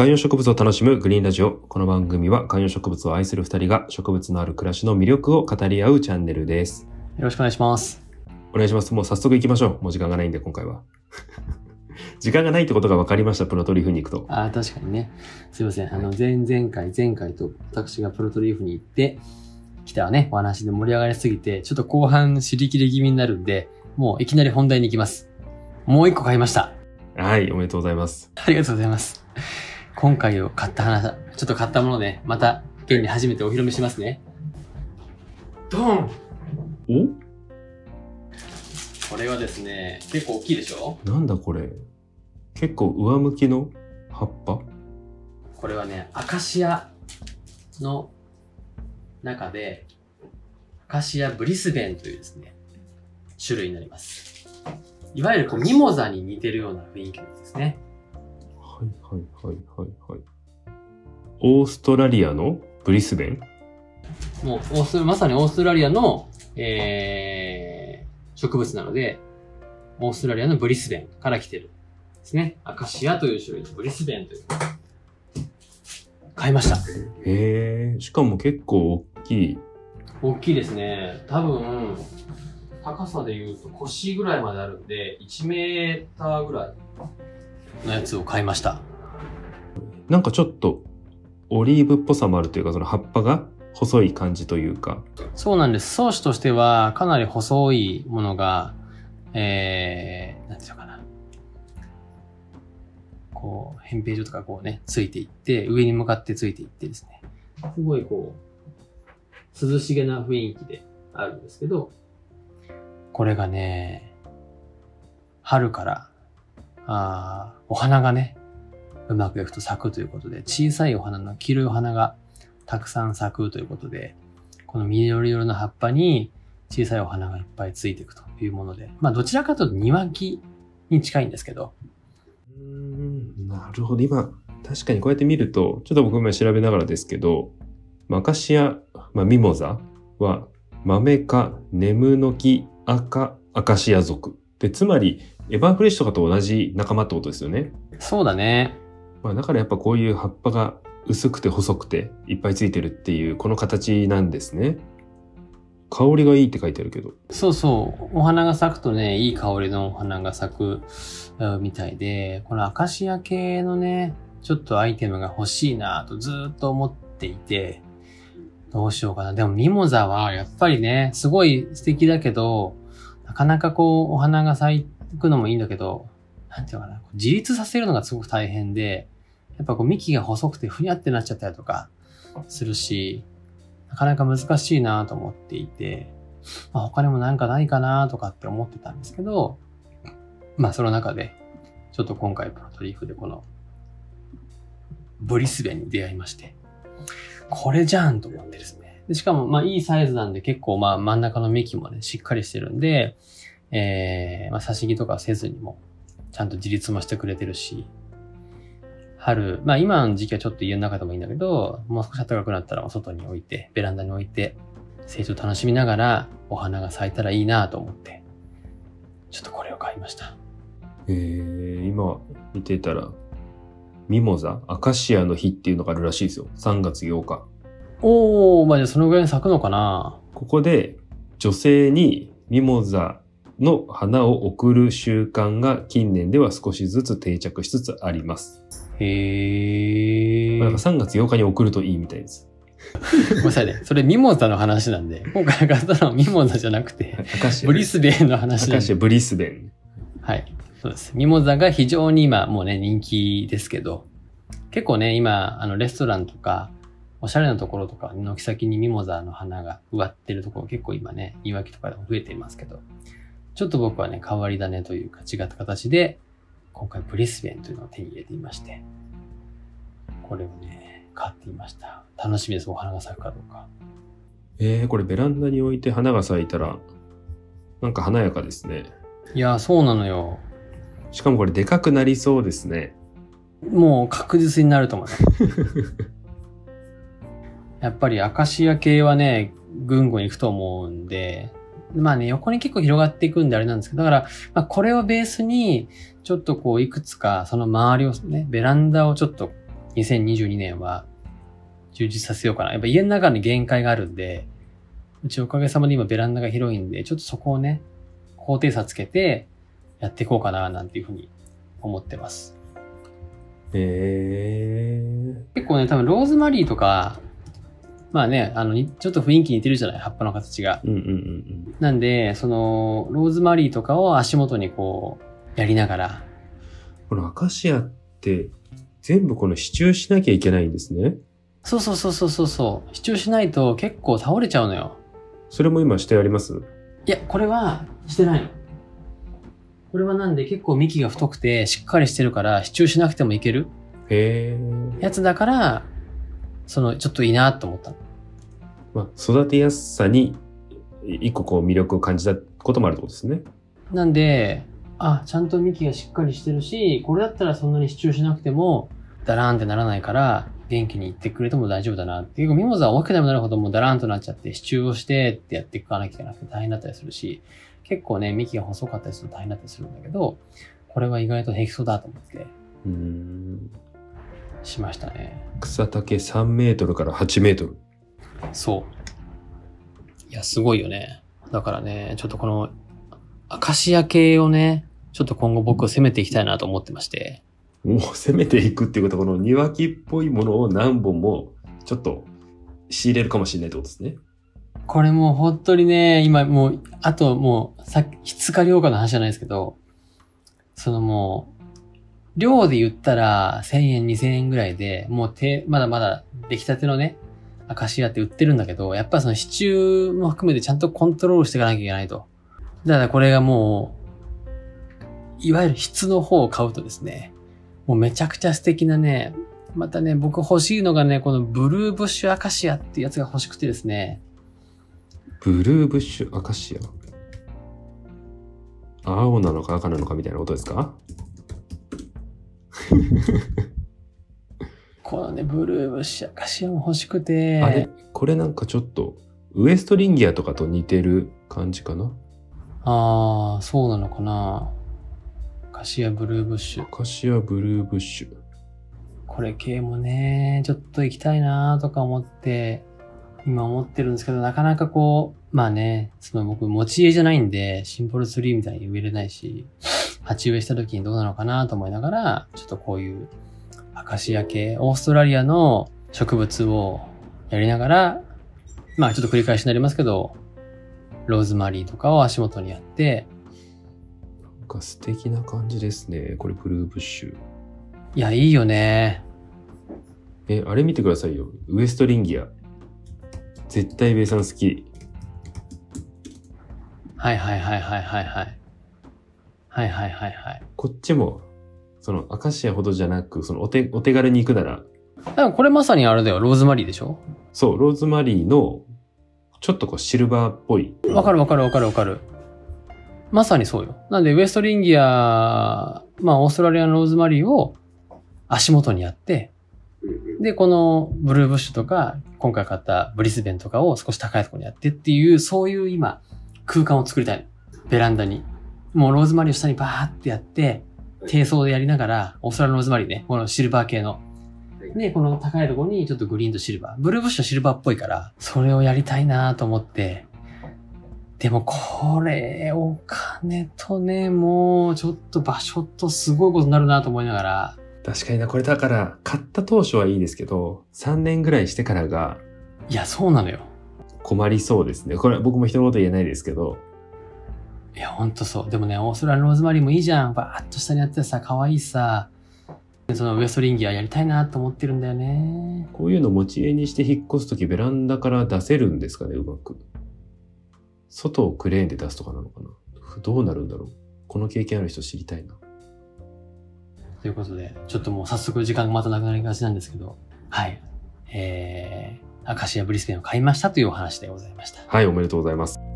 観葉植物を楽しむグリーンラジオ。この番組は観葉植物を愛する二人が植物のある暮らしの魅力を語り合うチャンネルです。よろしくお願いします。お願いします。もう早速行きましょう。もう時間がないんで、今回は。時間がないってことが分かりました、プロトリーフに行くと。ああ、確かにね。すいません。あの、前々回、前回と私がプロトリーフに行って、来たね、お話で盛り上がりすぎて、ちょっと後半尻切れ気味になるんで、もういきなり本題に行きます。もう一個買いました。はい、おめでとうございます。ありがとうございます。今回を買った話、ちょっと買ったもので、また、現に初めてお披露目しますね。ドンお？これはですね、結構大きいでしょ？なんだこれ。結構上向きの？葉っぱ？これはね、アカシアの中で、アカシアブリスベンというですね、種類になります。いわゆるこうミモザに似てるような雰囲気ですね。はいはいはいはいはい。オーストラリアのブリスベン？もうオースト、まさにオーストラリアの、えー、植物なので、オーストラリアのブリスベンから来てるですね。アカシアという種類のブリスベンという。買いました。へえ、しかも結構大きい。大きいですね。多分、高さで言うと腰ぐらいまであるんで、1メーターぐらいのやつを買いました。なんかちょっとオリーブっぽさもあるというか、その葉っぱが細い感じというか。そうなんです。装置としてはかなり細いものが、えー、なんていうのかな。こう、扁平状とかこうね、ついていって、上に向かってついていってですね。すごいこう、涼しげな雰囲気であるんですけど、これがね、春から、あお花がね、うまくいくと咲くということで、小さいお花の黄色いお花がたくさん咲くということで、この緑色の葉っぱに小さいお花がいっぱいついていくというもので、まあどちらかというと庭木に近いんですけど、うん、なるほど。今、確かにこうやって見ると、ちょっと僕今調べながらですけど、マカシア、まあ、ミモザは、マメ科、ネムノキ、赤、アカシア属。で、つまり、エバーフレッシュとかと同じ仲間ってことですよね。そうだね。まあ、だからやっぱこういう葉っぱが薄くて細くていっぱいついてるっていうこの形なんですね。香りがいいって書いてあるけど。そうそう。お花が咲くとね、いい香りのお花が咲くうんみたいで、このアカシア系のね、ちょっとアイテムが欲しいなとずーっと思っていて、どうしようかな。でもミモザはやっぱりね、すごい素敵だけど、なかなかこう、お花が咲くのもいいんだけど、なんていうのかな。自立させるのがすごく大変で、やっぱこう幹が細くてふにゃってなっちゃったりとかするし、なかなか難しいなと思っていて、まあ、他にもなんかないかなとかって思ってたんですけど、まあその中で、ちょっと今回プロトリーフでこのブリスベンに出会いまして、これじゃんと思ってですね。でしかもまあいいサイズなんで結構まあ真ん中の幹もね、しっかりしてるんで、えー、まあ差し木とかせずにも、ちゃんと自立もしてくれてるし、春、まあ今の時期はちょっと家の中でもいいんだけど、もう少し暖かくなったら外に置いて、ベランダに置いて、成長楽しみながらお花が咲いたらいいなと思って、ちょっとこれを買いました。えー、今見てたら、ミモザ、アカシアの日っていうのがあるらしいですよ。3月8日。おー、まあじゃあそのぐらいに咲くのかなここで女性にミモザの花を贈る習慣が近年では少しずつ定着しつつあります。へー。まあなんか3月8日に贈るといいみたいです。ごめんなさいね。それミモザの話なんで、今回買ったのはミモザじゃなくて。ブリスベンの話なんで。ブリスベン。はい。そうです。ミモザが非常に今もうね、人気ですけど、結構ね、今、あの、レストランとか、おしゃれなところとか、軒先にミモザの花が植わってるところ結構今ね、庭木とかでも増えていますけど、ちょっと僕はね、変わり種というか違った形で、今回ブリスベンというのを手に入れていまして、これをね、買っていました。楽しみです、お花が咲くかどうか。えー、これベランダに置いて花が咲いたら、なんか華やかですね。いやー、そうなのよ。しかもこれでかくなりそうですね。もう確実になると思うね。やっぱりアカシア系はね、ぐんぐん行くと思うんで、まあね、横に結構広がっていくんであれなんですけど、だから、まあこれをベースに、ちょっとこういくつかその周りをね、ベランダをちょっと2022年は充実させようかな。やっぱ家の中に限界があるんで、うちおかげさまで今ベランダが広いんで、ちょっとそこをね、高低差つけてやっていこうかな、なんていうふうに思ってます。へえ。結構ね、多分ローズマリーとか、まあね、あの、にちょっと雰囲気似てるじゃない葉っぱの形が。うんうんうんなんで、その、ローズマリーとかを足元にこう、やりながら、このアカシアって全部この支柱しなきゃいけないんですね。そうそうそうそうそうそう、主張しないと結構倒れちゃうのよ。それも今してあります？いや、これはしてないの。これはなんで結構幹が太くてしっかりしてるから支柱しなくてもいけるへえ。やつだから、その、ちょっといいなと思ったの。まあ、育てやすさにい一個こう魅力を感じたこともあるってことですね。なんで、あ、ちゃんと幹がしっかりしてるし、これだったらそんなに支柱しなくても、ダラーンってならないから、元気にいってくれても大丈夫だなって。結構ミモザは大きくなればなるほどもうダラーンとなっちゃって、支柱をしてってやっていかなきゃいけなくて大変だったりするし、結構ね、幹が細かったりすると大変だったりするんだけど、これは意外と平気そうだと思って、うーん。しましたね。草丈3メートルから8メートル。そう。いや、すごいよね。だからね、ちょっとこの、アカシア系をね、ちょっと今後僕攻めていきたいなと思ってまして。もう攻めていくっていうことは、この庭木っぽいものを何本もちょっと仕入れるかもしれないってことですね。これもう本当にね、今もう、あともう、さっき、質か量かの話じゃないですけど、そのもう、量で言ったら1000円、2000円ぐらいで、もう手、まだまだ出来たてのね、アカシアって売ってるんだけど、やっぱその支柱も含めてちゃんとコントロールしていかなきゃいけないと。だからこれがもう、いわゆる質の方を買うとですね、もうめちゃくちゃ素敵なね、またね、僕欲しいのがね、このブルーブッシュアカシアってやつが欲しくてですね、ブルーブッシュアカシア？青なのか赤なのかみたいなことですか？このね、ブルーブッシュアカシアも欲しくて、あれこれなんかちょっとウエストリンギアとかと似てる感じかな？あー、そうなのかな。アカシアブルーブッシュ。アカシアブルーブッシュ。これ系もね、ちょっと行きたいなとか思って、今思ってるんですけど、なかなかこう、まあね、その僕持ち家じゃないんで、シンボルツリーみたいに植えれないし、鉢植えした時にどうなのかなと思いながら、ちょっとこういうアカシア系、オーストラリアの植物をやりながら、まあちょっと繰り返しになりますけど、ローズマリーとかを足元にやって、なんか素敵な感じですね。これブルーブッシュ。いや、いいよね。え、あれ見てくださいよ。ウエストリンギア。絶対ベイさん好き。はいはいはいはいはいはい。はいはいはいはい。こっちも、そのアカシアほどじゃなく、そのお手、お手軽に行くなら、だからこれまさにあれだよ、ローズマリーでしょ？そう、ローズマリーの、ちょっとこうシルバーっぽい。わかるわかるわかるわかる。まさにそうよ。なんで、ウエストリンギア、まあ、オーストラリアのローズマリーを足元にやって、で、このブルーブッシュとか、今回買ったブリスベンとかを少し高いところにやってっていう、そういう今、空間を作りたいの。ベランダに。もうローズマリーを下にバーってやって、低層でやりながら、オーストラリアのローズマリーね、このシルバー系の。で、この高いところにちょっとグリーンとシルバー。ブルーブッシュはシルバーっぽいから、それをやりたいなと思って。でもこれ、お金とね、もうちょっと場所とすごいことになるなと思いながら、確かにな、これだから、買った当初はいいですけど、3年ぐらいしてからがいや、そうなのよ。困りそうですね。これ僕も人のこと言えないですけど、いや、ほんとそう。でもね、オーストラリアのローズマリーもいいじゃん。バーッと下にやってさ、可愛いしさ。そのウエストリンギアやりたいなと思ってるんだよね。こういうの持ち家にして引っ越すときベランダから出せるんですかね、うまく。外をクレーンで出すとかなのかな。どうなるんだろう。この経験ある人知りたいな。ということで、ちょっともう早速時間がまたなくなりがちなんですけど、はい。えー、アカシアブリスベンを買いましたというお話でございました。はい、おめでとうございます。